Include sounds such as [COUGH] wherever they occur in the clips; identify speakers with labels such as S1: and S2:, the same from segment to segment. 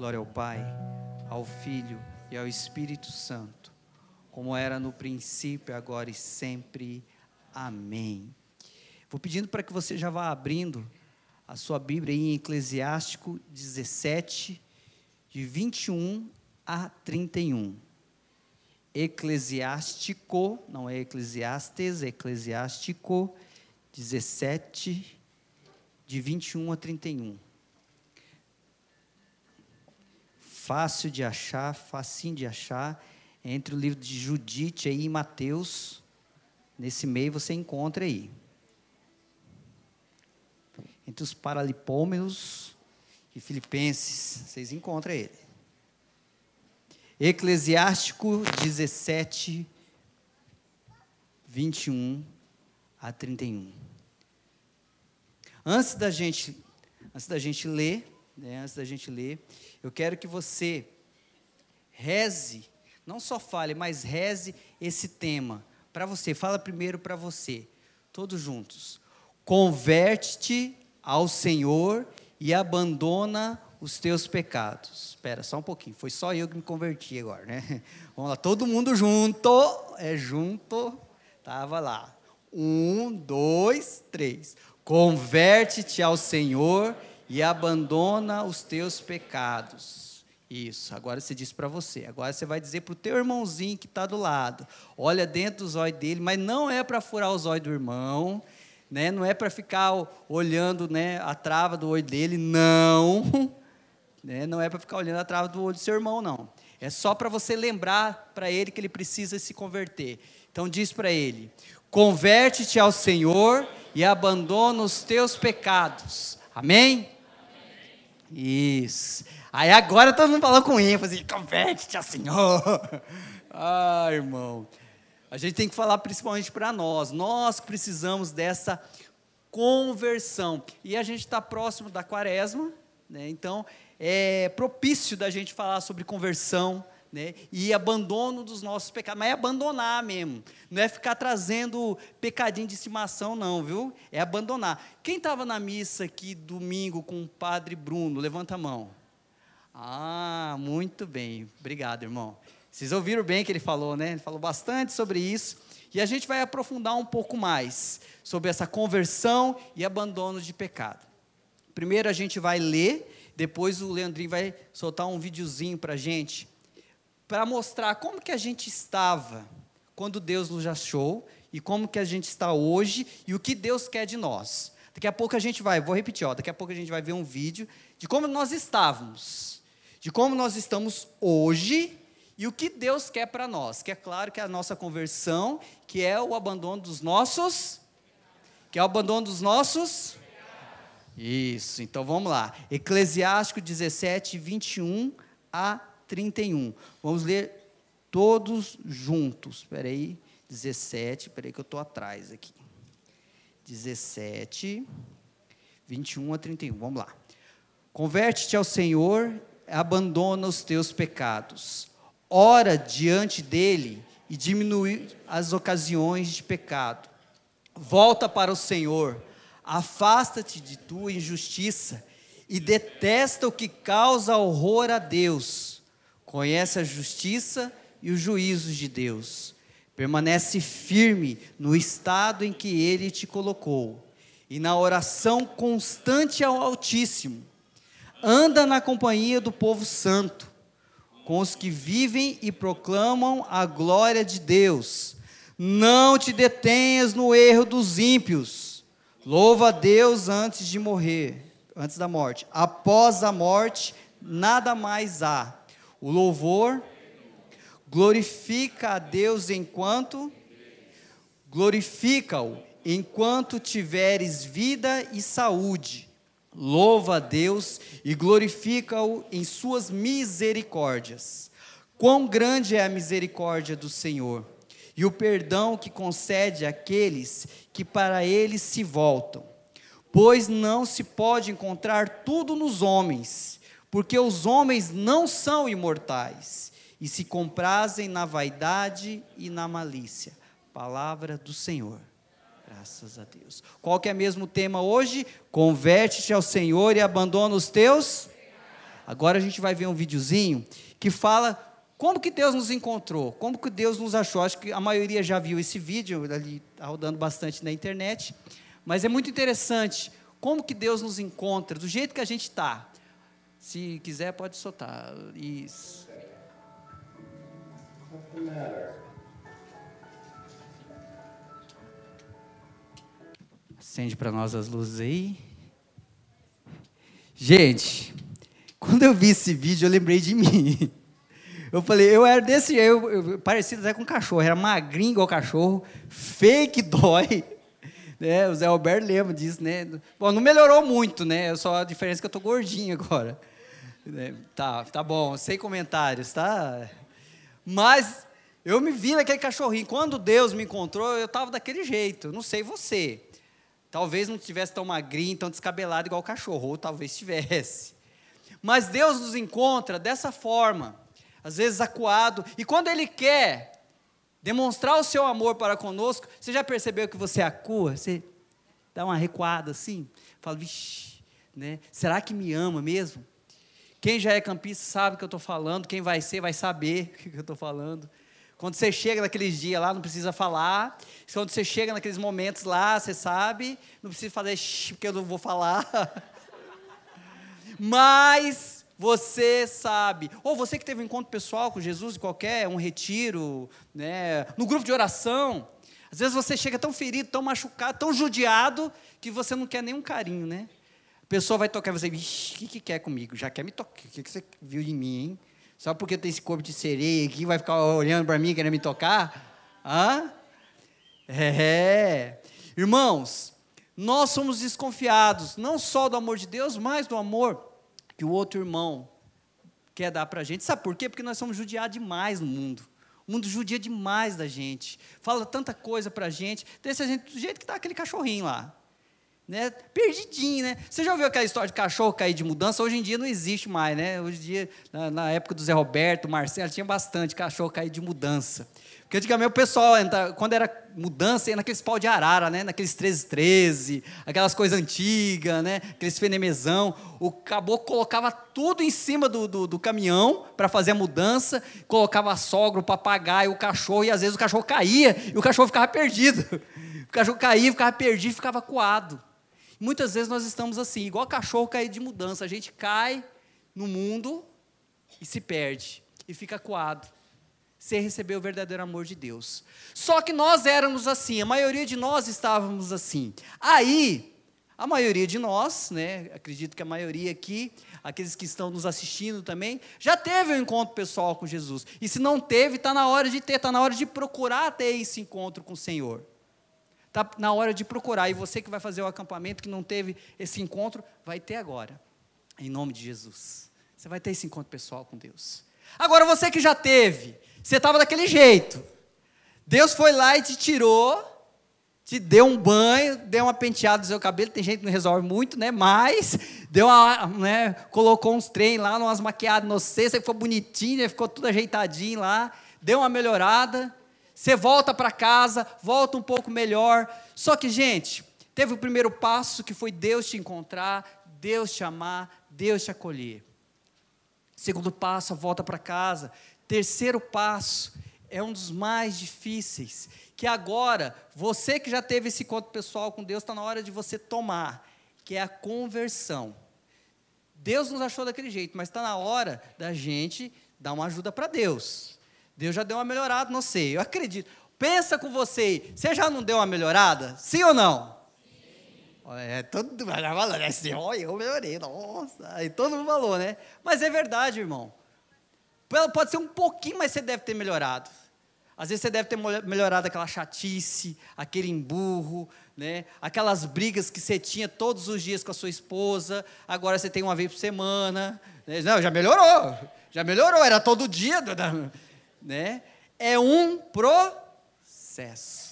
S1: Glória ao Pai, ao Filho e ao Espírito Santo, como era no princípio, agora e sempre. Amém. Vou pedindo para que você já vá abrindo a sua Bíblia em Eclesiástico 17, de 21 a 31. Eclesiástico, não é Eclesiastes, é Eclesiástico 17, de 21 a 31. Fácil de achar, facinho de achar, entre o livro de Judite aí e Mateus, nesse meio você encontra aí entre os Paralipômenos e Filipenses, vocês encontram ele. Eclesiástico 17, 21 a 31. Antes da gente, antes da gente ler, né, antes da gente ler, eu quero que você reze, não só fale, mas reze esse tema para você. Fala primeiro para você, todos juntos. Converte-te ao Senhor e abandona os teus pecados. Espera só um pouquinho, foi só eu que me converti agora, né? [LAUGHS] Vamos lá, todo mundo junto, é junto, tava lá. Um, dois, três. Converte-te ao Senhor e abandona os teus pecados. Isso, agora você diz para você. Agora você vai dizer para o teu irmãozinho que está do lado. Olha dentro dos olhos dele, mas não é para furar os olhos do irmão, né? Não é para ficar olhando, né, a trava do olho dele, não. [LAUGHS] Né? Não é para ficar olhando a trava do olho do seu irmão, não. É só para você lembrar para ele que ele precisa se converter. Então diz para ele: Converte-te ao Senhor e abandona os teus pecados. Amém? Isso. Aí agora todo mundo falou com ênfase: Converte-te ao Senhor. Ah, irmão. A gente tem que falar principalmente para nós, nós precisamos dessa conversão. E a gente está próximo da quaresma, né? então é propício da gente falar sobre conversão, né? e abandono dos nossos pecados, mas é abandonar mesmo, não é ficar trazendo pecadinho de estimação, não, viu? É abandonar. Quem estava na missa aqui domingo com o padre Bruno? Levanta a mão. Ah, muito bem, obrigado, irmão. Vocês ouviram bem que ele falou, né? Ele falou bastante sobre isso. E a gente vai aprofundar um pouco mais sobre essa conversão e abandono de pecado. Primeiro a gente vai ler, depois o Leandrinho vai soltar um videozinho para a gente, para mostrar como que a gente estava quando Deus nos achou e como que a gente está hoje e o que Deus quer de nós. Daqui a pouco a gente vai, vou repetir, ó, daqui a pouco a gente vai ver um vídeo de como nós estávamos, de como nós estamos hoje e o que Deus quer para nós? Que é claro que é a nossa conversão, que é o abandono dos nossos. Que é o abandono dos nossos. Isso, então vamos lá. Eclesiástico 17, 21 a 31. Vamos ler todos juntos. Espera aí, 17, espera aí que eu estou atrás aqui. 17, 21 a 31. Vamos lá. Converte-te ao Senhor, abandona os teus pecados ora diante dele e diminui as ocasiões de pecado. Volta para o Senhor, afasta-te de tua injustiça e detesta o que causa horror a Deus. Conhece a justiça e os juízos de Deus. Permanece firme no estado em que ele te colocou e na oração constante ao Altíssimo. Anda na companhia do povo santo com os que vivem e proclamam a glória de Deus. Não te detenhas no erro dos ímpios. Louva a Deus antes de morrer, antes da morte. Após a morte, nada mais há. O louvor glorifica a Deus enquanto glorifica-o enquanto tiveres vida e saúde Louva a Deus e glorifica-o em suas misericórdias. Quão grande é a misericórdia do Senhor e o perdão que concede àqueles que para ele se voltam. Pois não se pode encontrar tudo nos homens, porque os homens não são imortais e se comprazem na vaidade e na malícia. Palavra do Senhor. Graças a Deus. Qual que é mesmo o tema hoje? Converte-te ao Senhor e abandona os teus. Agora a gente vai ver um videozinho que fala como que Deus nos encontrou, como que Deus nos achou. Acho que a maioria já viu esse vídeo, ali está rodando bastante na internet, mas é muito interessante como que Deus nos encontra, do jeito que a gente está. Se quiser, pode soltar. Isso. Acende para nós as luzes aí. Gente, quando eu vi esse vídeo, eu lembrei de mim. Eu falei, eu era desse, eu, eu parecido até com cachorro, era magrinho igual cachorro, fake dói. [LAUGHS] Né? O Zé Alberto lembra disso, né? Bom, não melhorou muito, né? Só a diferença é que eu tô gordinho agora. Né? Tá, tá bom, sem comentários, tá? Mas eu me vi naquele cachorrinho. Quando Deus me encontrou, eu estava daquele jeito. Não sei você. Talvez não tivesse tão magrinho, tão descabelado igual o cachorro, ou talvez tivesse. Mas Deus nos encontra dessa forma, às vezes acuado, e quando Ele quer demonstrar o seu amor para conosco, você já percebeu que você acua? Você dá uma recuada assim, fala, vixi, né? será que me ama mesmo? Quem já é campista sabe o que eu estou falando, quem vai ser vai saber [LAUGHS] o que eu estou falando. Quando você chega naqueles dias lá, não precisa falar. Quando você chega naqueles momentos lá, você sabe, não precisa fazer porque eu não vou falar. [LAUGHS] Mas você sabe. Ou você que teve um encontro pessoal com Jesus, qualquer, um retiro, né, no grupo de oração. Às vezes você chega tão ferido, tão machucado, tão judiado, que você não quer nenhum carinho, né? Pessoa vai tocar e você, o que, que quer comigo? Já quer me tocar. O que, que você viu em mim, hein? Só porque tem esse corpo de sereia aqui, vai ficar olhando para mim, querendo me tocar? Hã? É. Irmãos, nós somos desconfiados, não só do amor de Deus, mas do amor que o outro irmão quer dar para a gente. Sabe por quê? Porque nós somos judiados demais no mundo. O mundo judia demais da gente. Fala tanta coisa para a gente. Desse jeito que está aquele cachorrinho lá né? Perdidinho, né? Você já ouviu aquela história de cachorro cair de mudança? Hoje em dia não existe mais, né? Hoje em dia, na, na época do Zé Roberto, Marcelo, tinha bastante cachorro cair de mudança. Porque antigamente o pessoal, quando era mudança, ia naqueles pau de arara, né? Naqueles 1313, aquelas coisas antigas, né? Aqueles fenemezão. O caboclo colocava tudo em cima do, do, do caminhão para fazer a mudança, colocava a sogra, o papagaio, o cachorro, e às vezes o cachorro caía e o cachorro ficava perdido. [LAUGHS] O cachorro caía, ficava perdido, ficava coado. Muitas vezes nós estamos assim, igual cachorro caído de mudança. A gente cai no mundo e se perde, e fica coado, sem receber o verdadeiro amor de Deus. Só que nós éramos assim, a maioria de nós estávamos assim. Aí, a maioria de nós, né, acredito que a maioria aqui, aqueles que estão nos assistindo também, já teve um encontro pessoal com Jesus. E se não teve, está na hora de ter, está na hora de procurar ter esse encontro com o Senhor. Está na hora de procurar. E você que vai fazer o acampamento, que não teve esse encontro, vai ter agora. Em nome de Jesus. Você vai ter esse encontro pessoal com Deus. Agora, você que já teve, você estava daquele jeito. Deus foi lá e te tirou, te deu um banho, deu uma penteada no seu cabelo. Tem gente que não resolve muito, né? Mas deu uma, né? colocou uns trem lá, umas maquiadas no você, você ficou bonitinho, ficou tudo ajeitadinho lá, deu uma melhorada. Você volta para casa, volta um pouco melhor. Só que, gente, teve o primeiro passo que foi Deus te encontrar, Deus te amar, Deus te acolher. Segundo passo, volta para casa. Terceiro passo é um dos mais difíceis, que agora, você que já teve esse encontro pessoal com Deus, está na hora de você tomar, que é a conversão. Deus nos achou daquele jeito, mas está na hora da gente dar uma ajuda para Deus. Deus já deu uma melhorada, não sei, eu acredito. Pensa com você, você já não deu uma melhorada? Sim ou não? Sim. É, todo mundo né? Assim, olha, eu melhorei, nossa. Aí todo mundo falou, né? Mas é verdade, irmão. Pode ser um pouquinho, mas você deve ter melhorado. Às vezes você deve ter melhorado aquela chatice, aquele emburro, né? aquelas brigas que você tinha todos os dias com a sua esposa, agora você tem uma vez por semana. Né? Não, já melhorou, já melhorou, era todo dia né? É um processo.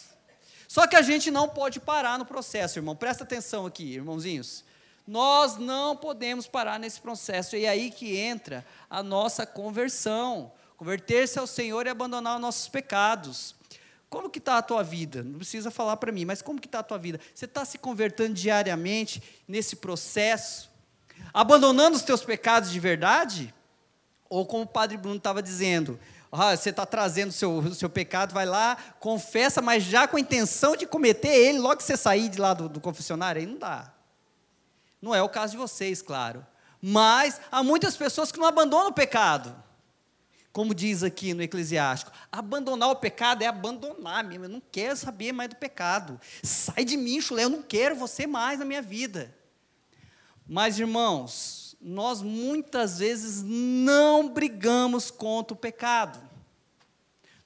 S1: Só que a gente não pode parar no processo, irmão. Presta atenção aqui, irmãozinhos. Nós não podemos parar nesse processo. E é aí que entra a nossa conversão. Converter-se ao Senhor e abandonar os nossos pecados. Como que está a tua vida? Não precisa falar para mim, mas como que está a tua vida? Você está se convertendo diariamente nesse processo? Abandonando os teus pecados de verdade? Ou como o padre Bruno estava dizendo, ah, você está trazendo o seu, seu pecado, vai lá, confessa, mas já com a intenção de cometer ele logo que você sair de lá do, do confessionário, aí não dá. Não é o caso de vocês, claro. Mas há muitas pessoas que não abandonam o pecado. Como diz aqui no Eclesiástico, abandonar o pecado é abandonar mesmo. Eu não quero saber mais do pecado. Sai de mim, chulé, eu não quero você mais na minha vida. Mas, irmãos, nós muitas vezes não brigamos contra o pecado.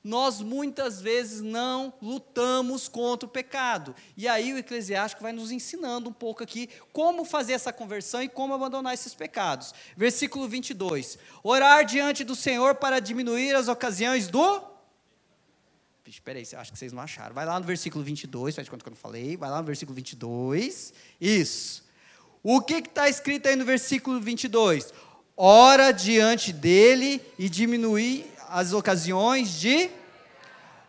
S1: Nós muitas vezes não lutamos contra o pecado. E aí o Eclesiástico vai nos ensinando um pouco aqui como fazer essa conversão e como abandonar esses pecados. Versículo 22. Orar diante do Senhor para diminuir as ocasiões do Espera aí, acho que vocês não acharam. Vai lá no versículo 22, faz de conta que eu não falei. Vai lá no versículo 22. Isso. O que está escrito aí no versículo 22? Ora diante dele e diminui as ocasiões de.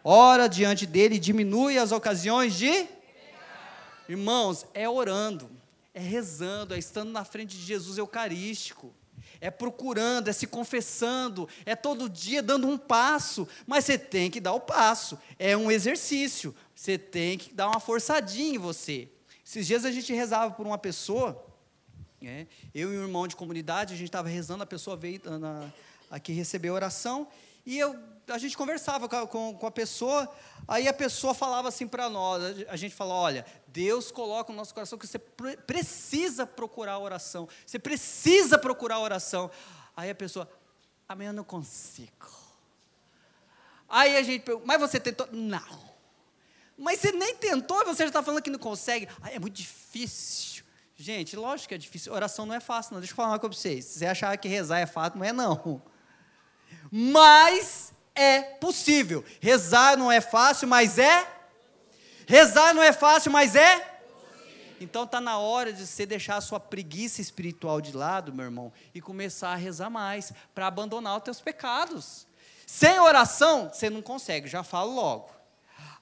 S1: Ora diante dele e diminui as ocasiões de. Irmãos, é orando, é rezando, é estando na frente de Jesus Eucarístico é procurando, é se confessando, é todo dia dando um passo, mas você tem que dar o passo, é um exercício, você tem que dar uma forçadinha em você. Esses dias a gente rezava por uma pessoa, né? eu e um irmão de comunidade, a gente estava rezando, a pessoa veio na, aqui receber a oração, e eu, a gente conversava com a, com, com a pessoa, aí a pessoa falava assim para nós, a gente falou, olha, Deus coloca no nosso coração que você precisa procurar a oração, você precisa procurar a oração. Aí a pessoa, amanhã eu não consigo. Aí a gente pergunta, mas você tentou? Não. Mas você nem tentou e você já está falando que não consegue. Ah, é muito difícil. Gente, lógico que é difícil. Oração não é fácil, não. Deixa eu falar uma coisa para vocês. Se você achar que rezar é fácil, não é não. Mas é possível. Rezar não é fácil, mas é. Rezar não é fácil, mas é. Então está na hora de você deixar a sua preguiça espiritual de lado, meu irmão, e começar a rezar mais para abandonar os teus pecados. Sem oração, você não consegue, já falo logo.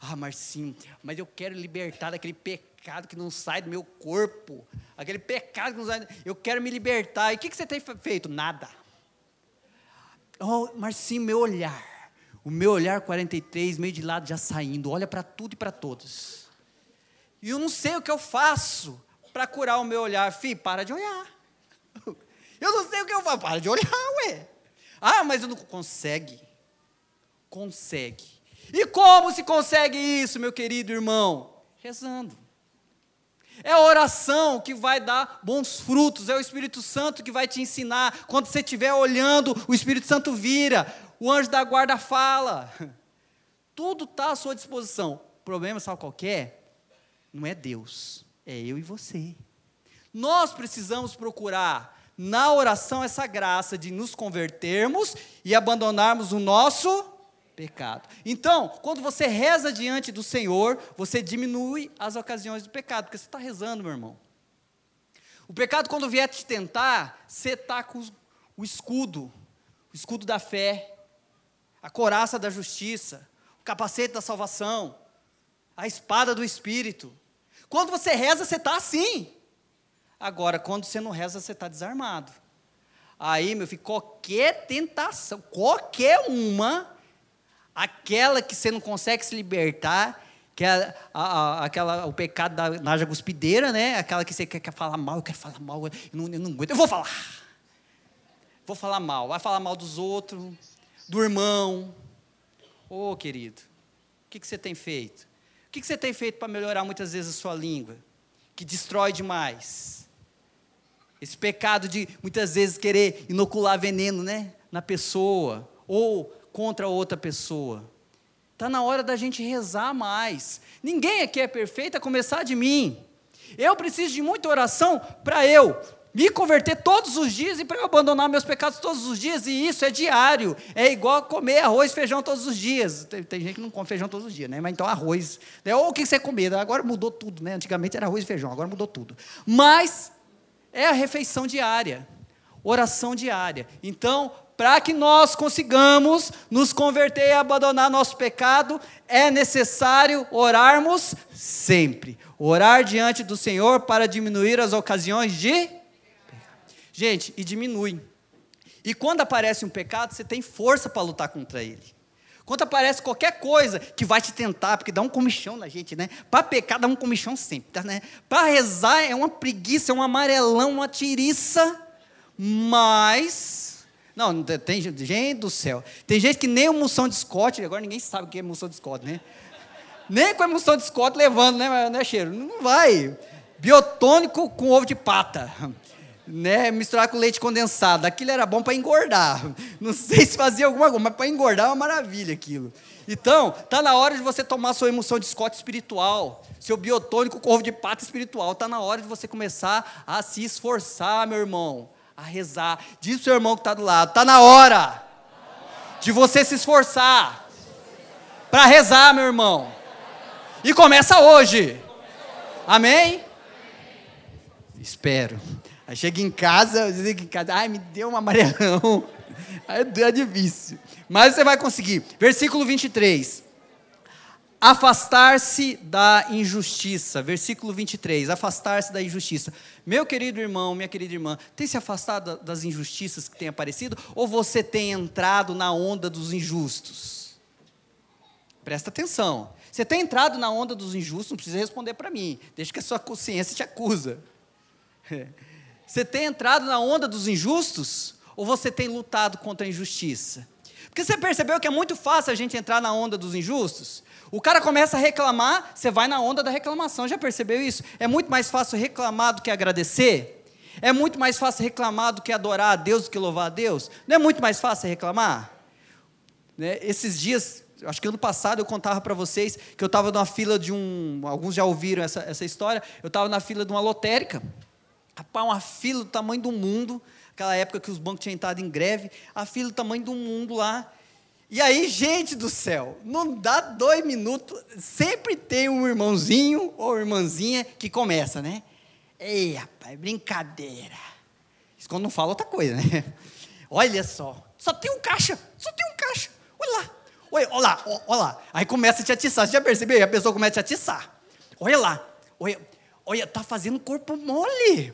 S1: Ah, Marcinho, mas eu quero libertar daquele pecado que não sai do meu corpo. Aquele pecado que não sai. Eu quero me libertar. E o que, que você tem feito? Nada. Oh, Marcinho, meu olhar. O meu olhar 43, meio de lado já saindo. Olha para tudo e para todos. E eu não sei o que eu faço para curar o meu olhar. Fih, para de olhar. [LAUGHS] Eu não sei o que eu faço. Para de olhar, ué. Ah, mas eu não consegue. Consegue. E como se consegue isso, meu querido irmão? Rezando. É a oração que vai dar bons frutos, é o Espírito Santo que vai te ensinar. Quando você estiver olhando, o Espírito Santo vira, o anjo da guarda fala. [LAUGHS] Tudo está à sua disposição. O problema, sabe qual é? Não é Deus, é eu e você. Nós precisamos procurar na oração essa graça de nos convertermos e abandonarmos o nosso pecado. Então, quando você reza diante do Senhor, você diminui as ocasiões do pecado, porque você está rezando, meu irmão. O pecado, quando vier te tentar, você está com o escudo, o escudo da fé, a coraça da justiça, o capacete da salvação, a espada do Espírito. Quando você reza, você está assim. Agora, quando você não reza, você está desarmado. Aí, meu filho, qualquer tentação, qualquer uma, aquela que você não consegue se libertar, que é a, a, aquela, o pecado da naja guspideira, né? Aquela que você quer, quer falar mal, eu quero falar mal, eu não, eu não aguento, eu vou falar. Vou falar mal, vai falar mal dos outros, do irmão. Ô, oh, querido, o que, que você tem feito? O que, que você tem feito para melhorar muitas vezes a sua língua? Que destrói demais. Esse pecado de muitas vezes querer inocular veneno, né? Na pessoa. Ou contra outra pessoa. Está na hora da gente rezar mais. Ninguém aqui é perfeito, a começar de mim. Eu preciso de muita oração para eu me converter todos os dias e para eu abandonar meus pecados todos os dias, e isso é diário. É igual comer arroz e feijão todos os dias. Tem, tem, gente que não come feijão todos os dias, né? Mas então arroz. Né? Ou o que você comer? Agora mudou tudo, né? Antigamente era arroz e feijão, agora mudou tudo. Mas é a refeição diária, oração diária. Então, para que nós consigamos nos converter e abandonar nosso pecado, é necessário orarmos sempre. Orar diante do Senhor para diminuir as ocasiões de. Gente, e diminui. E quando aparece um pecado, você tem força para lutar contra ele. Quando aparece qualquer coisa que vai te tentar, porque dá um comichão na gente, né? Para pecar dá um comichão sempre, tá, né? Para rezar é uma preguiça, é um amarelão, uma tiriça, mas não, tem gente do céu. Tem gente que nem emoção de Scott, agora ninguém sabe o que é emoção de Scott, né? Nem com a emoção de Scott levando, né, né, cheiro? Não vai. Biotônico com ovo de pata né, misturar com leite condensado. Aquilo era bom para engordar. Não sei se fazia alguma coisa, mas para engordar é uma maravilha aquilo. Então, tá na hora de você tomar sua emoção de Scott espiritual, seu biotônico corvo de pata espiritual. Tá na hora de você começar a se esforçar, meu irmão, a rezar. Diz o seu irmão que está do lado, tá na hora de você se esforçar para rezar, meu irmão. E começa hoje. Amém? Espero. Aí chega em casa, eu em casa, ai, me deu um amarelão. [LAUGHS] Aí é difícil. Mas você vai conseguir. Versículo 23. Afastar-se da injustiça. Versículo 23. Afastar-se da injustiça. Meu querido irmão, minha querida irmã, tem se afastado das injustiças que têm aparecido? Ou você tem entrado na onda dos injustos? Presta atenção. Você tem entrado na onda dos injustos, não precisa responder para mim. Deixa que a sua consciência te acusa. [LAUGHS] Você tem entrado na onda dos injustos? Ou você tem lutado contra a injustiça? Porque você percebeu que é muito fácil a gente entrar na onda dos injustos? O cara começa a reclamar, você vai na onda da reclamação. Já percebeu isso? É muito mais fácil reclamar do que agradecer? É muito mais fácil reclamar do que adorar a Deus, do que louvar a Deus? Não é muito mais fácil reclamar? Né? Esses dias, acho que ano passado eu contava para vocês que eu estava numa fila de um. Alguns já ouviram essa, essa história. Eu estava na fila de uma lotérica. Rapaz, uma fila do tamanho do mundo, aquela época que os bancos tinham entrado em greve, a fila do tamanho do mundo lá. E aí, gente do céu, não dá dois minutos, sempre tem um irmãozinho ou irmãzinha que começa, né? Ei, rapaz, brincadeira. Isso quando não fala outra coisa, né? [LAUGHS] Olha só, só tem um caixa, só tem um caixa. Olha lá, olha, olha lá, olha lá. Aí começa a te atiçar, você já percebeu? A pessoa começa a te atiçar. Olha lá, olha, olha, tá fazendo corpo mole.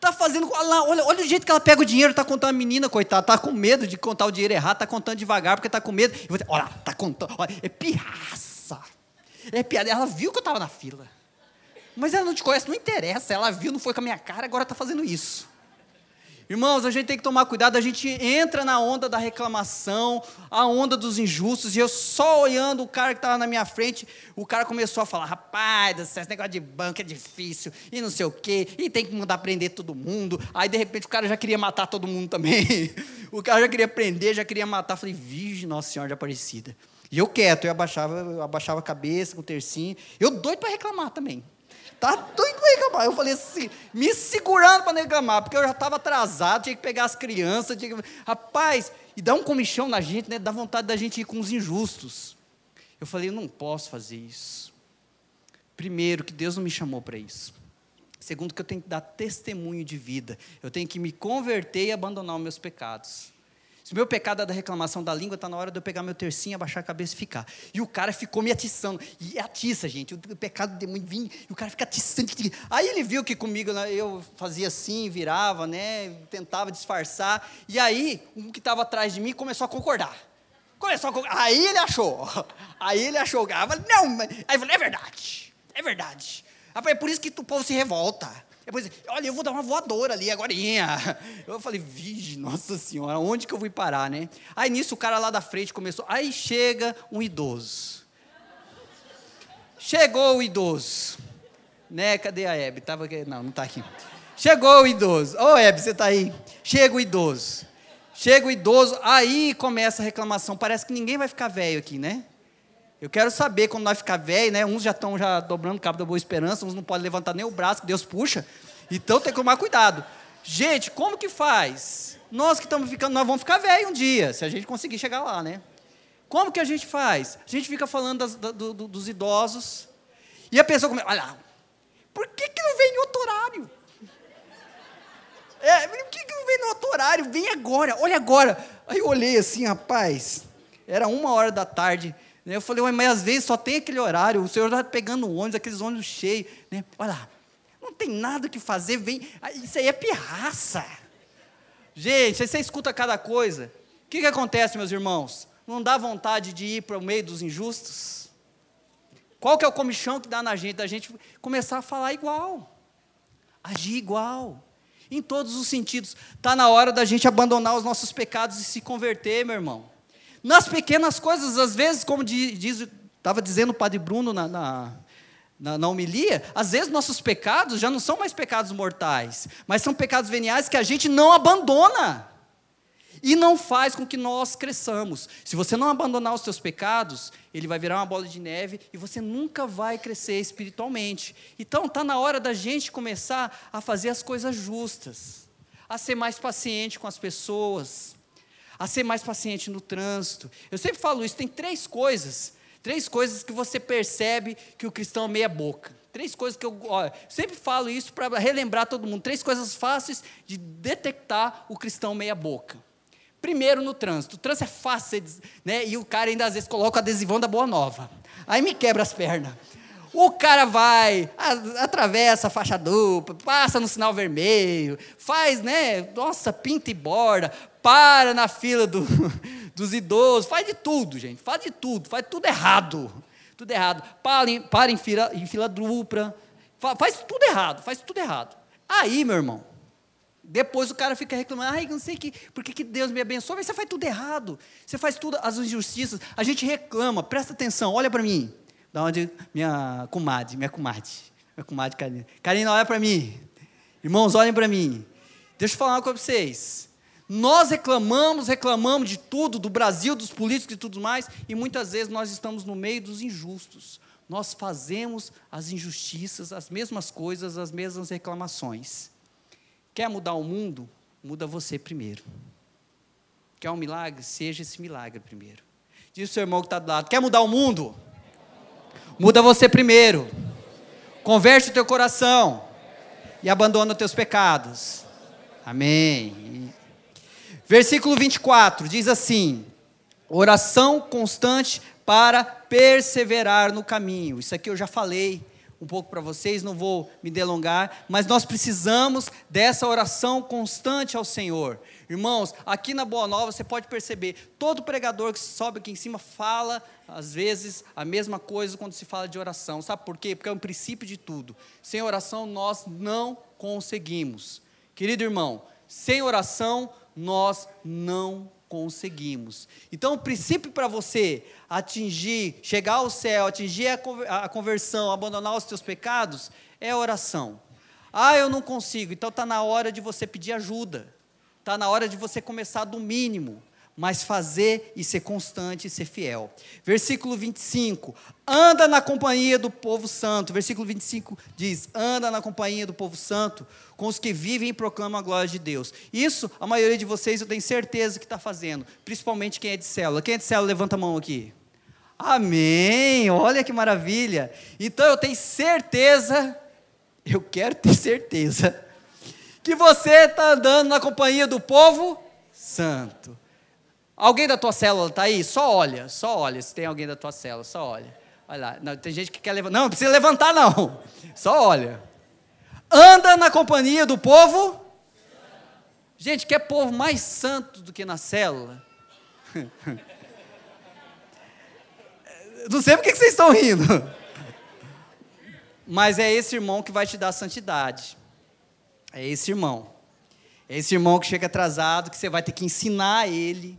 S1: Tá fazendo. Olha, olha, olha o jeito que ela pega o dinheiro, tá contando a menina, coitada, tá com medo de contar o dinheiro errado, tá contando devagar porque tá com medo. Olha, tá contando. Olha, é pirraça. É piada. Ela viu que eu estava na fila. Mas ela não te conhece, não interessa. Ela viu, não foi com a minha cara, agora está fazendo isso. Irmãos, a gente tem que tomar cuidado, a gente entra na onda da reclamação, a onda dos injustos, e eu só olhando o cara que estava na minha frente, o cara começou a falar: rapaz, esse negócio de banco é difícil, e não sei o quê, e tem que mandar prender todo mundo. Aí, de repente, o cara já queria matar todo mundo também. [LAUGHS] o cara já queria prender, já queria matar. Falei: Virgem Nossa Senhora de Aparecida. E eu quieto, eu abaixava, eu abaixava a cabeça com o tercinho, eu doido para reclamar também. Tá doido para reclamar. Eu falei assim, me segurando para reclamar, porque eu já estava atrasado, tinha que pegar as crianças, tinha que... rapaz, e dá um comichão na gente, né? Dá vontade da gente ir com os injustos. Eu falei, eu não posso fazer isso. Primeiro, que Deus não me chamou para isso. Segundo, que eu tenho que dar testemunho de vida. Eu tenho que me converter e abandonar os meus pecados. Se o meu pecado é da reclamação da língua, está na hora de eu pegar meu tercinho, abaixar a cabeça e ficar. E o cara ficou me atiçando. E atiça, gente. O pecado do demônio vinha, e o cara fica atiçando. Aí ele viu que comigo né, eu fazia assim, virava, né? Tentava disfarçar. E aí, um que estava atrás de mim começou a concordar. Começou a concordar. Aí ele achou. [LAUGHS] Aí ele achou. Aí eu falei, não, aí eu falei, é verdade. É verdade. é por isso que o povo se revolta. Depois, olha, eu vou dar uma voadora ali agora. [LAUGHS] Eu falei, vige, nossa senhora, onde que eu vou parar, né? Aí nisso o cara lá da frente começou. Aí chega um idoso. Chegou o idoso. Né? Cadê a Hebe? Tava aqui. Não, não está aqui. Chegou o idoso. Ô, oh, Hebe, você está aí? Chega o idoso. Chega o idoso, aí começa a reclamação. Parece que ninguém vai ficar velho aqui, né? Eu quero saber quando nós ficar velho, né? Uns já estão já dobrando o cabo da boa esperança, uns não podem levantar nem o braço que Deus puxa. Então tem que tomar cuidado. Gente, como que faz? Nós que estamos ficando, nós vamos ficar velho um dia, se a gente conseguir chegar lá, né? Como que a gente faz? A gente fica falando das, do, do, dos idosos, e a pessoa começa, olha, por que, que não vem em outro horário? É, por que, que não vem no outro horário? Vem agora, olha agora. Aí eu olhei assim, rapaz, era uma hora da tarde? Eu falei, mas às vezes só tem aquele horário, o senhor está pegando ônibus, aqueles ônibus cheios. Né? Olha lá, não tem nada que fazer, vem. Ah, isso aí é pirraça. Gente, aí você escuta cada coisa. O que, que acontece, meus irmãos? Não dá vontade de ir para o meio dos injustos? Qual que é o comichão que dá na gente? Da gente começar a falar igual, agir igual, em todos os sentidos. Está na hora da gente abandonar os nossos pecados e se converter, meu irmão. Nas pequenas coisas, às vezes, como estava dizendo o Padre Bruno na, na na, na homilia, às vezes nossos pecados já não são mais pecados mortais, mas são pecados veniais que a gente não abandona e não faz com que nós cresçamos. Se você não abandonar os seus pecados, ele vai virar uma bola de neve e você nunca vai crescer espiritualmente. Então está na hora da gente começar a fazer as coisas justas, a ser mais paciente com as pessoas, a ser mais paciente no trânsito. Eu sempre falo isso, tem três coisas Três coisas que você percebe que o cristão é meia boca. Três coisas que eu ó, sempre falo isso para relembrar todo mundo. Três coisas fáceis de detectar o cristão meia boca. Primeiro, no trânsito. O trânsito é fácil, né? E o cara ainda às vezes coloca o adesivão da Boa Nova. Aí me quebra as pernas. O cara vai, atravessa a faixa dupla, passa no sinal vermelho, faz, né? Nossa, pinta e borda, para na fila do, [LAUGHS] dos idosos, faz de tudo, gente, faz de tudo, faz tudo errado, tudo errado. Para em, para em, fila, em fila dupla, faz tudo errado, faz tudo errado. Aí, meu irmão, depois o cara fica reclamando, ai, não sei que, por que, Deus me abençoa, mas você faz tudo errado, você faz tudo as injustiças, a gente reclama, presta atenção, olha para mim, da onde minha comadre, minha comadre, minha comadre Karina, Karina, olha para mim, irmãos, olhem para mim, deixa eu falar uma coisa para vocês, nós reclamamos, reclamamos de tudo, do Brasil, dos políticos e tudo mais, e muitas vezes nós estamos no meio dos injustos. Nós fazemos as injustiças, as mesmas coisas, as mesmas reclamações. Quer mudar o mundo? Muda você primeiro. Quer um milagre? Seja esse milagre primeiro. Diz o seu irmão que está do lado: Quer mudar o mundo? Muda você primeiro. Converte o teu coração e abandona os teus pecados. Amém. Versículo 24 diz assim: oração constante para perseverar no caminho. Isso aqui eu já falei um pouco para vocês, não vou me delongar, mas nós precisamos dessa oração constante ao Senhor. Irmãos, aqui na Boa Nova você pode perceber, todo pregador que sobe aqui em cima fala, às vezes, a mesma coisa quando se fala de oração. Sabe por quê? Porque é um princípio de tudo. Sem oração nós não conseguimos. Querido irmão, sem oração nós não conseguimos. Então, o princípio para você atingir, chegar ao céu, atingir a conversão, abandonar os teus pecados, é oração. Ah, eu não consigo. Então está na hora de você pedir ajuda. Está na hora de você começar do mínimo mas fazer e ser constante e ser fiel. Versículo 25: anda na companhia do povo santo. Versículo 25 diz: anda na companhia do povo santo, com os que vivem e proclamam a glória de Deus. Isso a maioria de vocês eu tenho certeza que está fazendo, principalmente quem é de célula. Quem é de célula, levanta a mão aqui. Amém! Olha que maravilha! Então eu tenho certeza, eu quero ter certeza, que você está andando na companhia do povo santo. Alguém da tua célula está aí? Só olha, só olha. Se tem alguém da tua célula, só olha. Olha lá. Não, tem gente que quer levantar. Não, não precisa levantar, não. [LAUGHS] Só olha. Anda na companhia do povo. Gente, quer povo mais santo do que na célula? [LAUGHS] Não sei por que vocês estão rindo. Mas é esse irmão que vai te dar santidade. É esse irmão. É esse irmão que chega atrasado, que você vai ter que ensinar ele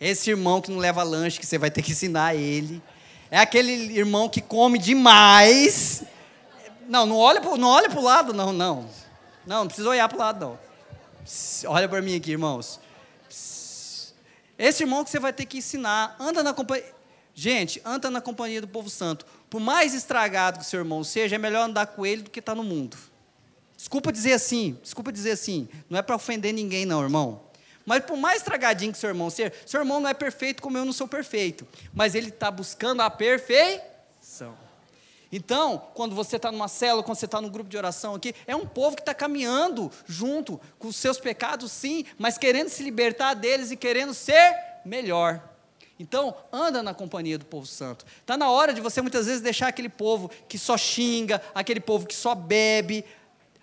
S1: esse irmão que não leva lanche, que você vai ter que ensinar ele. É aquele irmão que come demais. Não, não olha para não lado, não, não. Não, não precisa olhar para o lado, não. olha para mim aqui, irmãos. esse irmão que você vai ter que ensinar, anda na companhia. Gente, anda na companhia do povo santo. Por mais estragado que seu irmão seja, é melhor andar com ele do que estar tá no mundo. Desculpa dizer assim, desculpa dizer assim. Não é para ofender ninguém, não, irmão. Mas por mais tragadinho que seu irmão ser, seu irmão não é perfeito como eu não sou perfeito. Mas ele está buscando a perfeição. Então, quando você está numa célula, quando você está num grupo de oração aqui, é um povo que está caminhando junto com os seus pecados, sim, mas querendo se libertar deles e querendo ser melhor. Então, anda na companhia do povo santo. Está na hora de você muitas vezes deixar aquele povo que só xinga, aquele povo que só bebe,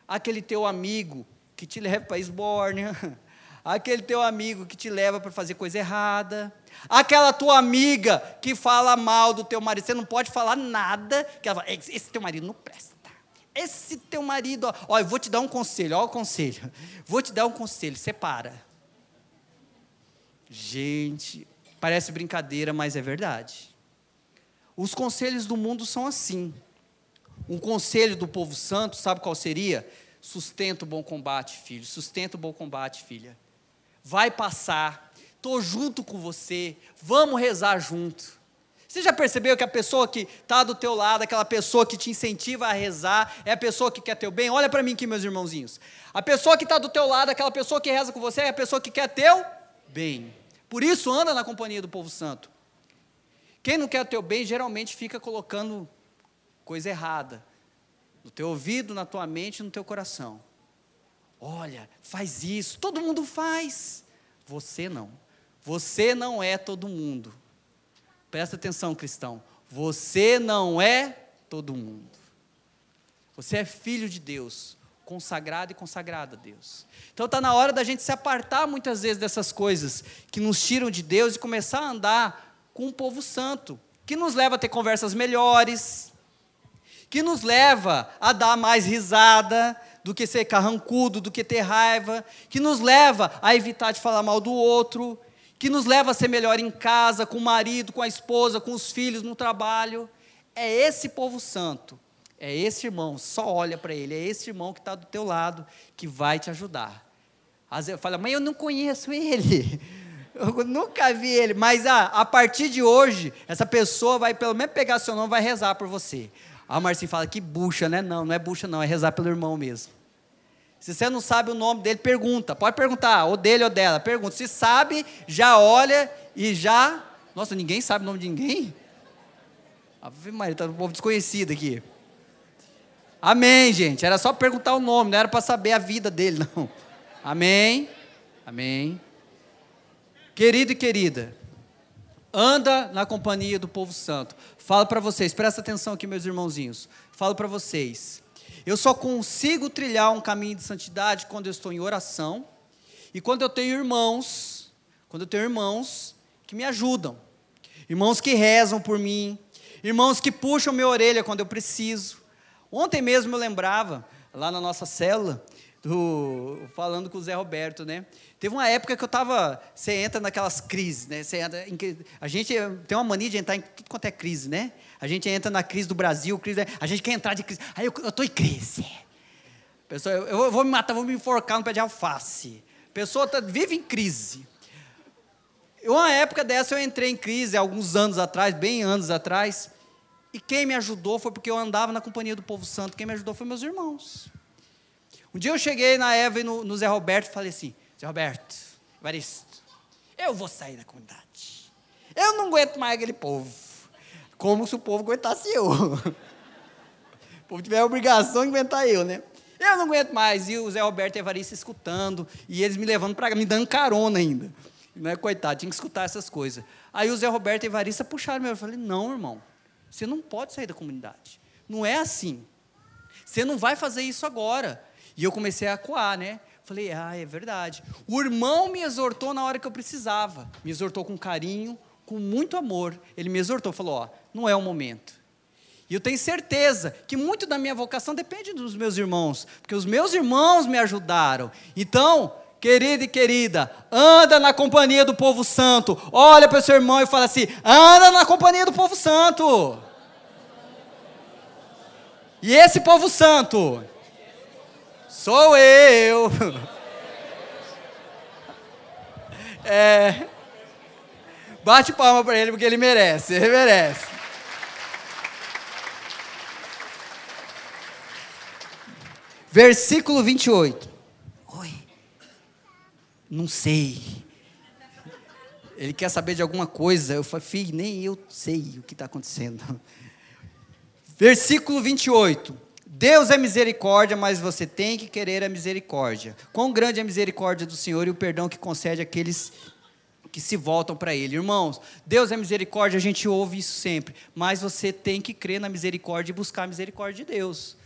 S1: aquele teu amigo que te leva para a esbórnia, [LAUGHS] aquele teu amigo que te leva para fazer coisa errada, aquela tua amiga que fala mal do teu marido, você não pode falar nada, que ela fala, esse teu marido não presta. Esse teu marido, ó eu vou te dar um conselho, ó o conselho. [LAUGHS] Vou te dar um conselho, separa. Gente, parece brincadeira, mas é verdade. Os conselhos do mundo são assim. Um conselho do povo santo, sabe qual seria? Sustenta o bom combate, filho. Sustenta o bom combate, filha. Vai passar. Estou junto com você. Vamos rezar junto. Você já percebeu que a pessoa que está do teu lado, aquela pessoa que te incentiva a rezar, é a pessoa que quer teu bem? Olha para mim aqui, meus irmãozinhos. A pessoa que está do teu lado, aquela pessoa que reza com você, é a pessoa que quer teu bem. Por isso anda na companhia do povo santo. Quem não quer teu bem, geralmente fica colocando coisa errada no teu ouvido, na tua mente, no teu coração. Olha, faz isso, todo mundo faz. Você não. Você não é todo mundo. Presta atenção, cristão. Você não é todo mundo. Você é filho de Deus, consagrado e consagrada a Deus. Então está na hora da gente se apartar muitas vezes dessas coisas que nos tiram de Deus e começar a andar com um povo santo, que nos leva a ter conversas melhores, que nos leva a dar mais risada do que ser carrancudo, do que ter raiva, que nos leva a evitar de falar mal do outro, que nos leva a ser melhor em casa, com o marido, com a esposa, com os filhos, no trabalho. É esse povo santo, é esse irmão, só olha para ele, é esse irmão que está do teu lado, que vai te ajudar. Às vezes fala, mas eu não conheço ele, [LAUGHS] eu nunca vi ele, mas ah, a partir de hoje, essa pessoa vai pelo menos pegar seu nome e vai rezar por você. A Marcinha fala, que bucha, né? Não, não é bucha não, é rezar pelo irmão mesmo. Se você não sabe o nome dele, pergunta. Pode perguntar, ou dele ou dela. Pergunta. Se sabe, já olha e já. Nossa, ninguém sabe o nome de ninguém? Ave Maria, está um povo desconhecido aqui. Amém, gente. Era só perguntar o nome, não era para saber a vida dele, [LAUGHS] não. Amém. Amém. Querido e querida, anda na companhia do povo santo. Falo para vocês, presta atenção aqui, meus irmãozinhos. Falo para vocês. Eu só consigo trilhar um caminho de santidade quando eu estou em oração e quando eu tenho irmãos, quando eu tenho irmãos que me ajudam, irmãos que rezam por mim, irmãos que puxam minha orelha quando eu preciso. Ontem mesmo eu lembrava, lá na nossa célula, do, falando com o Zé Roberto, né? Teve uma época que eu estava. Você entra naquelas crises, né? Você entra a gente tem uma mania de entrar em tudo quanto é crise, né? A gente entra na crise do Brasil, crise, a gente quer entrar de crise. Aí eu estou em crise. Pessoa, eu, eu, vou me matar, vou me enforcar no pé de alface. Pessoa tá, vive em crise. Uma época dessa eu entrei em crise, alguns anos atrás, bem anos atrás. E quem me ajudou foi porque eu andava na companhia do povo santo. Quem me ajudou foi meus irmãos. Um dia eu cheguei na Eva e no, no Zé Roberto e falei assim: Zé Roberto, Evaristo, eu vou sair da comunidade. Eu não aguento mais aquele povo. Como se o povo aguentasse eu. [LAUGHS] o povo tiver a obrigação de aguentar eu, né? Eu não aguento mais. E o Zé Roberto e Evaristo escutando, e eles me levando para me dando carona ainda. Não é coitado, tinha que escutar essas coisas. Aí o Zé Roberto e a Evarista puxaram meu. Eu falei: não, irmão, você não pode sair da comunidade. Não é assim. Você não vai fazer isso agora. E eu comecei a coar, né? Falei, ah, é verdade. O irmão me exortou na hora que eu precisava. Me exortou com carinho, com muito amor. Ele me exortou, falou: ó, não é o momento. E eu tenho certeza que muito da minha vocação depende dos meus irmãos, porque os meus irmãos me ajudaram. Então, querido e querida, anda na companhia do povo santo. Olha para o seu irmão e fala assim: anda na companhia do povo santo. E esse povo santo Sou eu. [LAUGHS] É, bate palma para ele porque ele merece, ele merece. Versículo 28. Oi. Não sei. Ele quer saber de alguma coisa. Eu falei, filho, nem eu sei o que está acontecendo. Versículo 28. Deus é misericórdia, mas você tem que querer a misericórdia. Quão grande é a misericórdia do Senhor e o perdão que concede àqueles que se voltam para Ele. Irmãos, Deus é misericórdia, a gente ouve isso sempre, mas você tem que crer na misericórdia e buscar a misericórdia de Deus.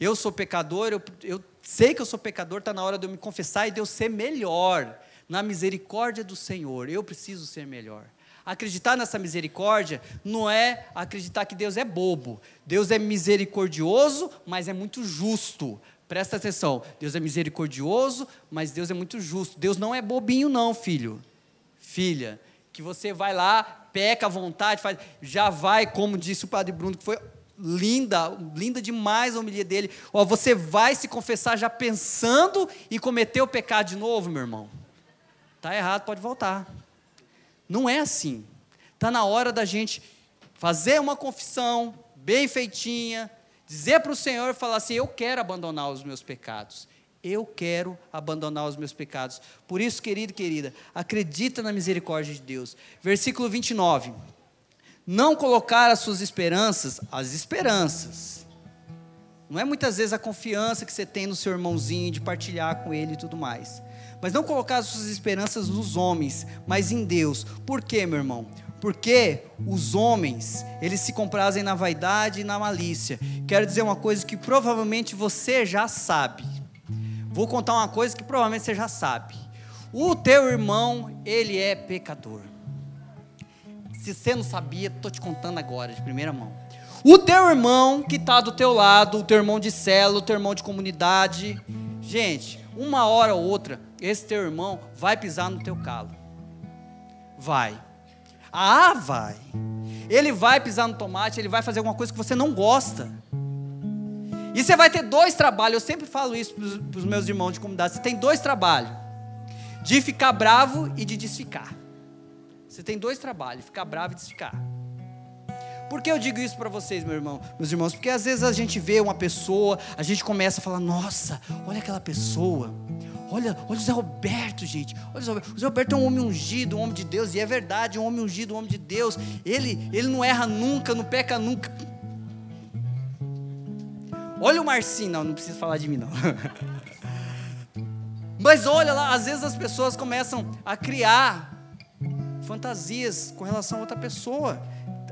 S1: Eu sou pecador, eu, eu sei que eu sou pecador, está na hora de eu me confessar e de eu ser melhor. na misericórdia do Senhor. Eu preciso ser melhor. Acreditar nessa misericórdia não é acreditar que Deus é bobo. Deus é misericordioso, mas é muito justo. Presta atenção. Deus é misericordioso, mas Deus é muito justo. Deus não é bobinho, não, filho. Filha, que você vai lá, peca à vontade, faz, já vai, como disse o padre Bruno, que foi linda, linda demais a homilia dele. Ó, você vai se confessar já pensando em cometer o pecado de novo, meu irmão. Tá errado, pode voltar. Não é assim. Está na hora da gente fazer uma confissão bem feitinha, dizer para o Senhor e falar assim: Eu quero abandonar os meus pecados. Eu quero abandonar os meus pecados. Por isso, querido e querida, acredita na misericórdia de Deus. Versículo 29. Não colocar as suas esperanças, as esperanças. Não é muitas vezes a confiança que você tem no seu irmãozinho, de partilhar com ele e tudo mais. Mas não colocar as suas esperanças nos homens, mas em Deus. Por quê, meu irmão? Porque os homens, eles se comprazem na vaidade e na malícia. Quero dizer uma coisa que provavelmente você já sabe. Vou contar uma coisa que provavelmente você já sabe. O teu irmão, ele é pecador. Se você não sabia, estou te contando agora, de primeira mão. O teu irmão que está do teu lado, o teu irmão de célula, o teu irmão de comunidade. Gente, uma hora ou outra, esse teu irmão vai pisar no teu calo. Vai. Ah, vai. Ele vai pisar no tomate, ele vai fazer alguma coisa que você não gosta. E você vai ter dois trabalhos, eu sempre falo isso para os meus irmãos de comunidade: você tem dois trabalhos, de ficar bravo e de desficar. Você tem dois trabalhos, ficar bravo e desficar. Por que eu digo isso para vocês, meu irmão, meus irmãos? Porque às vezes a gente vê uma pessoa, a gente começa a falar: nossa, olha aquela pessoa. Olha, olha o Zé Roberto, gente. Olha o Zé Roberto. O Zé Roberto é um homem ungido, um homem de Deus. E é verdade, um homem ungido, um homem de Deus. Ele, ele não erra nunca, não peca nunca. Olha o Marcinho. Não, não preciso falar de mim, não. [LAUGHS] Mas olha lá, às vezes as pessoas começam a criar fantasias com relação a outra pessoa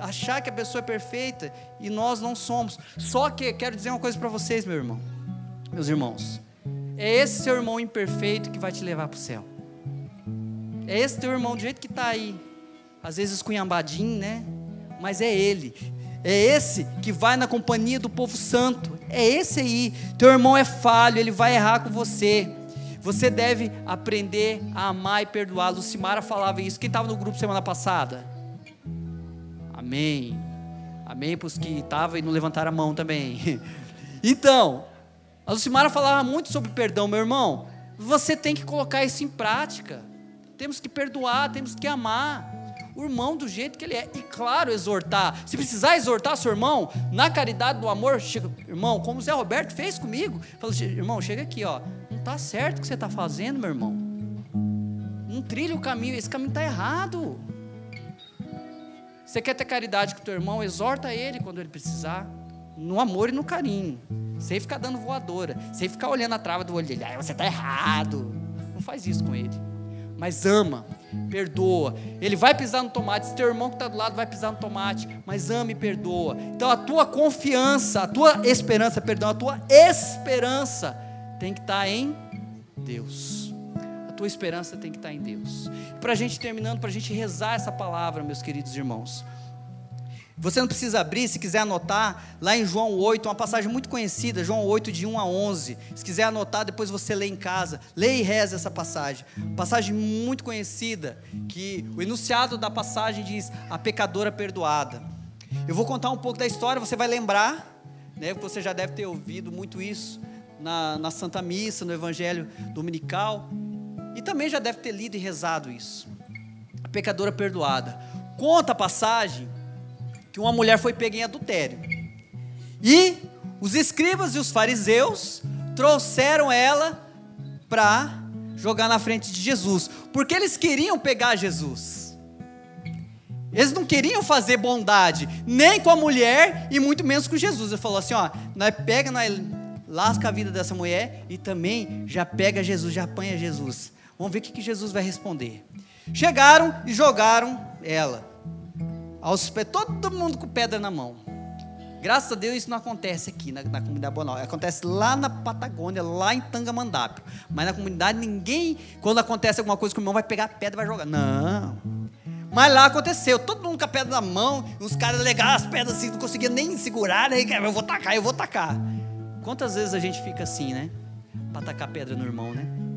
S1: achar que a pessoa é perfeita e nós não somos. Só que quero dizer uma coisa para vocês, meu irmão, meus irmãos. É esse seu irmão imperfeito que vai te levar para o céu. É esse teu irmão do jeito que está aí, às vezes cunhambadinho, né? Mas é ele. É esse que vai na companhia do povo santo. É esse aí. Teu irmão é falho, ele vai errar com você. Você deve aprender a amar e perdoar. Lucimara falava isso. Quem estava no grupo semana passada? Amém. Amém para os que estavam e não levantaram a mão também. [LAUGHS] Então, a Lucimara falava muito sobre perdão, meu irmão. Você tem que colocar isso em prática. Temos que perdoar, temos que amar o irmão do jeito que ele é. E claro, exortar. Se precisar exortar seu irmão, na caridade do amor, chega, irmão, como o Zé Roberto fez comigo. Falou, irmão, chega aqui, ó. Não está certo o que você está fazendo, meu irmão. Não trilha o caminho, esse caminho está errado. Você quer ter caridade com teu irmão? Exorta ele quando ele precisar. No amor e no carinho. Sem ficar dando voadora. Sem ficar olhando a trava do olho dele. Ah, você está errado. Não faz isso com ele. Mas ama, perdoa. Ele vai pisar no tomate. Se teu irmão que está do lado vai pisar no tomate. Mas ama e perdoa. Então a tua confiança, a tua esperança, perdão, a tua esperança tem que estar tá em Deus tua esperança tem que estar em Deus. Para a gente terminando, para a gente rezar essa palavra, meus queridos irmãos. Você não precisa abrir, se quiser anotar, lá em João 8, uma passagem muito conhecida, João 8, de 1 a 11. Se quiser anotar, depois você lê em casa. Lê e reza essa passagem. Passagem muito conhecida, que o enunciado da passagem diz: A pecadora perdoada. Eu vou contar um pouco da história, você vai lembrar, né, você já deve ter ouvido muito isso na, na Santa Missa, no Evangelho Dominical. E também já deve ter lido e rezado isso. A pecadora perdoada. Conta a passagem que uma mulher foi pega em adultério. E os escribas e os fariseus trouxeram ela para jogar na frente de Jesus, porque eles queriam pegar Jesus. Eles não queriam fazer bondade, nem com a mulher e muito menos com Jesus. Ele falou assim: ó, nós pega, nós lasca a vida dessa mulher e também já pega Jesus, já apanha Jesus. Vamos ver o que Jesus vai responder. Chegaram e jogaram ela aos pés, todo mundo com pedra na mão. Graças a Deus isso não acontece aqui na, na comunidade Bonal. Acontece lá na Patagônia, lá em Tangamandápio. Mas na comunidade ninguém, quando acontece alguma coisa com o irmão, vai pegar a pedra e vai jogar. Não. Mas lá aconteceu, todo mundo com a pedra na mão, os caras legaram as pedras assim, não conseguiam nem segurar, aí, eu vou tacar, eu vou tacar. Quantas vezes a gente fica assim, né? Para tacar pedra no irmão, né?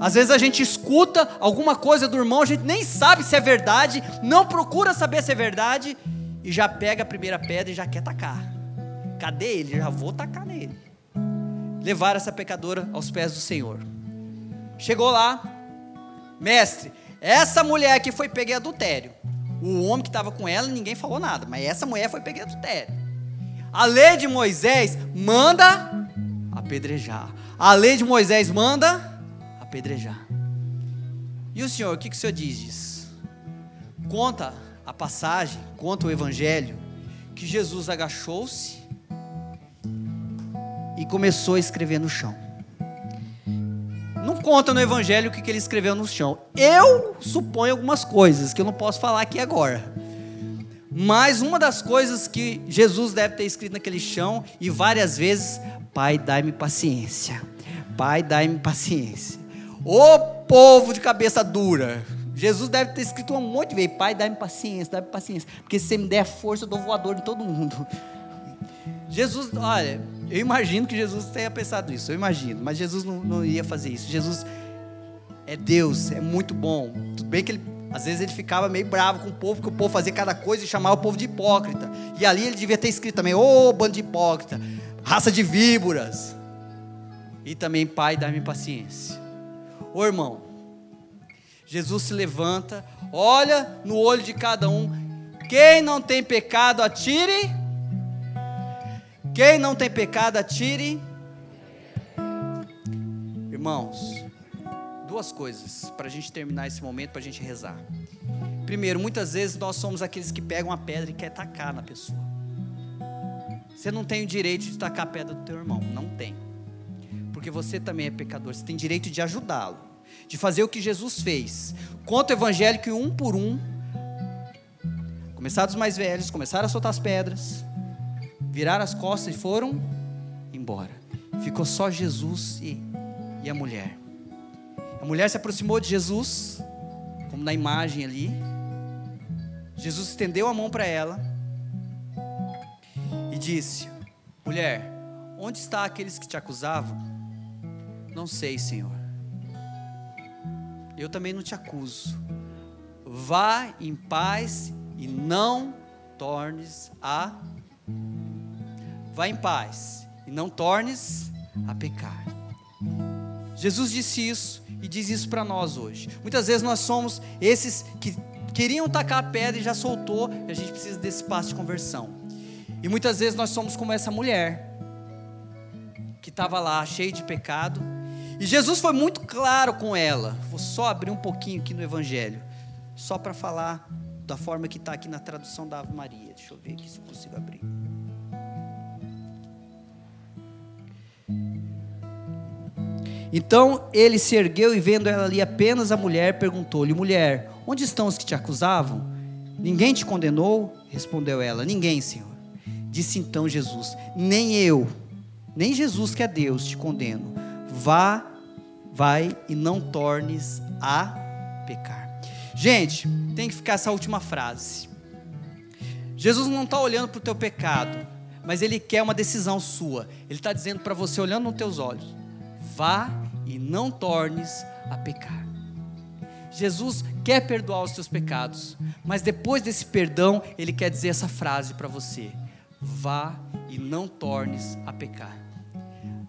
S1: Às vezes a gente escuta alguma coisa do irmão, a gente nem sabe se é verdade, não procura saber se é verdade, e já pega a primeira pedra e já quer tacar. Cadê ele? Já vou tacar nele. Levar essa pecadora aos pés do Senhor. Chegou lá, mestre, essa mulher aqui foi pegar adultério. O homem que estava com ela, ninguém falou nada, mas essa mulher foi pegar adultério. A lei de Moisés manda apedrejar. A lei de Moisés manda apedrejar. E o Senhor, o que, que o Senhor diz? Conta a passagem, conta o Evangelho, que Jesus agachou-se e começou a escrever no chão. Não conta no Evangelho o que, que ele escreveu no chão. Eu suponho algumas coisas que eu não posso falar aqui agora. Mas uma das coisas que Jesus deve ter escrito naquele chão, e várias vezes, Pai, dai-me paciência. Pai, dai-me paciência. Ô povo de cabeça dura, Jesus deve ter escrito um monte de vezes: Pai, dá-me paciência, dá-me paciência. Porque se você me der força, eu dou voador em todo mundo. Jesus, olha, eu imagino que Jesus tenha pensado isso, eu imagino, mas Jesus não, não ia fazer isso. Jesus é Deus, é muito bom. Tudo bem que ele, às vezes ele ficava meio bravo com o povo, porque o povo fazia cada coisa e chamava o povo de hipócrita. E ali ele devia ter escrito também: Ô oh, bando de hipócrita, raça de víboras. E também, Pai, dá-me paciência. Ô irmão, Jesus se levanta, olha no olho de cada um. Quem não tem pecado, atire. Quem não tem pecado, atire. Irmãos, duas coisas para a gente terminar esse momento, para a gente rezar. Primeiro, muitas vezes nós somos aqueles que pegam a pedra e quer tacar na pessoa. Você não tem o direito de tacar a pedra do teu irmão, não tem. Porque você também é pecador, você tem direito de ajudá-lo de fazer o que Jesus fez. Conta o evangelho que um por um, começaram os mais velhos, começaram a soltar as pedras, viraram as costas e foram embora. Ficou só Jesus e, e a mulher. A mulher se aproximou de Jesus, como na imagem ali. Jesus estendeu a mão para ela e disse: Mulher, onde está aqueles que te acusavam? Não sei, Senhor eu também não te acuso. Vá em paz e não tornes a. Vá em paz e não tornes a pecar. Jesus disse isso e diz isso para nós hoje. Muitas vezes nós somos esses que queriam tacar a pedra e já soltou, e a gente precisa desse passo de conversão. E muitas vezes nós somos como essa mulher que estava lá cheia de pecado e Jesus foi muito claro com ela. Vou só abrir um pouquinho aqui no Evangelho, só para falar da forma que está aqui na tradução da Ave Maria. Deixa eu ver aqui se eu consigo abrir. Então ele se ergueu e, vendo ela ali apenas a mulher, perguntou-lhe: Mulher, onde estão os que te acusavam? Ninguém te condenou? Respondeu ela: Ninguém, Senhor. Disse então Jesus: Nem eu, nem Jesus que é Deus, te condeno. Vá vai e não tornes a pecar. Gente, tem que ficar essa última frase. Jesus não está olhando para o teu pecado, mas Ele quer uma decisão sua. Ele está dizendo para você, olhando nos teus olhos: vá e não tornes a pecar. Jesus quer perdoar os teus pecados, mas depois desse perdão, Ele quer dizer essa frase para você: vá e não tornes a pecar.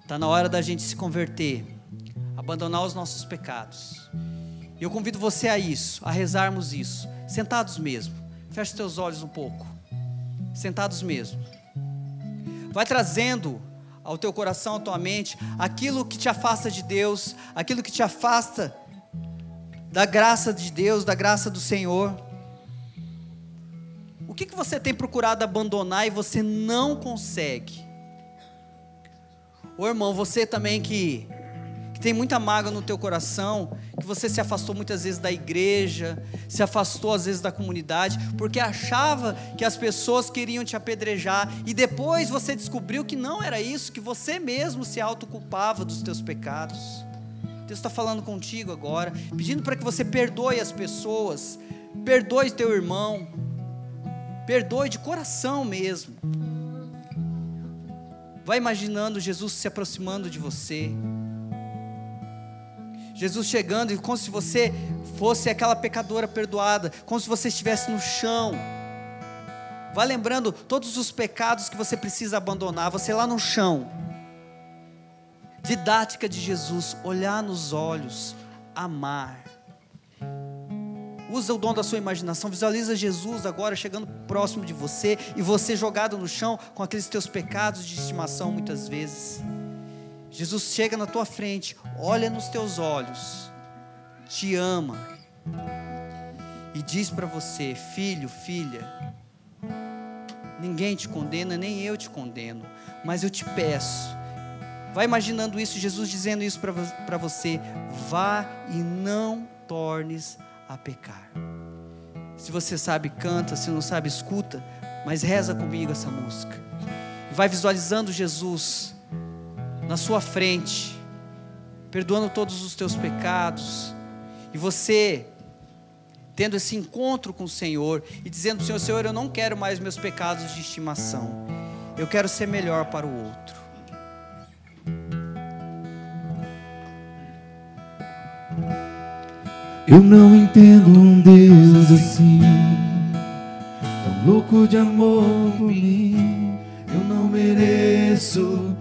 S1: Está na hora da gente se converter abandonar os nossos pecados. Eu convido você a isso, a rezarmos isso, sentados mesmo. Feche teus olhos um pouco, sentados mesmo. Vai trazendo ao teu coração, à tua mente, aquilo que te afasta de Deus, aquilo que te afasta da graça de Deus, da graça do Senhor. O que, que você tem procurado abandonar e você não consegue? Ô irmão, você também que tem muita mágoa no teu coração, que você se afastou muitas vezes da igreja, se afastou às vezes da comunidade, porque achava que as pessoas queriam te apedrejar e depois você descobriu que não era isso, que você mesmo se autoculpava dos teus pecados. Deus está falando contigo agora, pedindo para que você perdoe as pessoas, perdoe teu irmão, perdoe de coração mesmo. Vai imaginando Jesus se aproximando de você. Jesus chegando e como se você fosse aquela pecadora perdoada, como se você estivesse no chão. Vá lembrando todos os pecados que você precisa abandonar, você lá no chão. Didática de Jesus, olhar nos olhos, amar. Usa o dom da sua imaginação, visualiza Jesus agora chegando próximo de você e você jogado no chão com aqueles teus pecados de estimação muitas vezes. Jesus chega na tua frente, olha nos teus olhos, te ama e diz para você: Filho, filha, ninguém te condena, nem eu te condeno, mas eu te peço. Vai imaginando isso, Jesus dizendo isso para você: vá e não tornes a pecar. Se você sabe, canta, se não sabe, escuta, mas reza comigo essa música. Vai visualizando Jesus na sua frente, perdoando todos os teus pecados, e você tendo esse encontro com o Senhor e dizendo Senhor: Senhor, eu não quero mais meus pecados de estimação, eu quero ser melhor para o outro.
S2: Eu não entendo um Deus assim, tão louco de amor por mim. Eu não mereço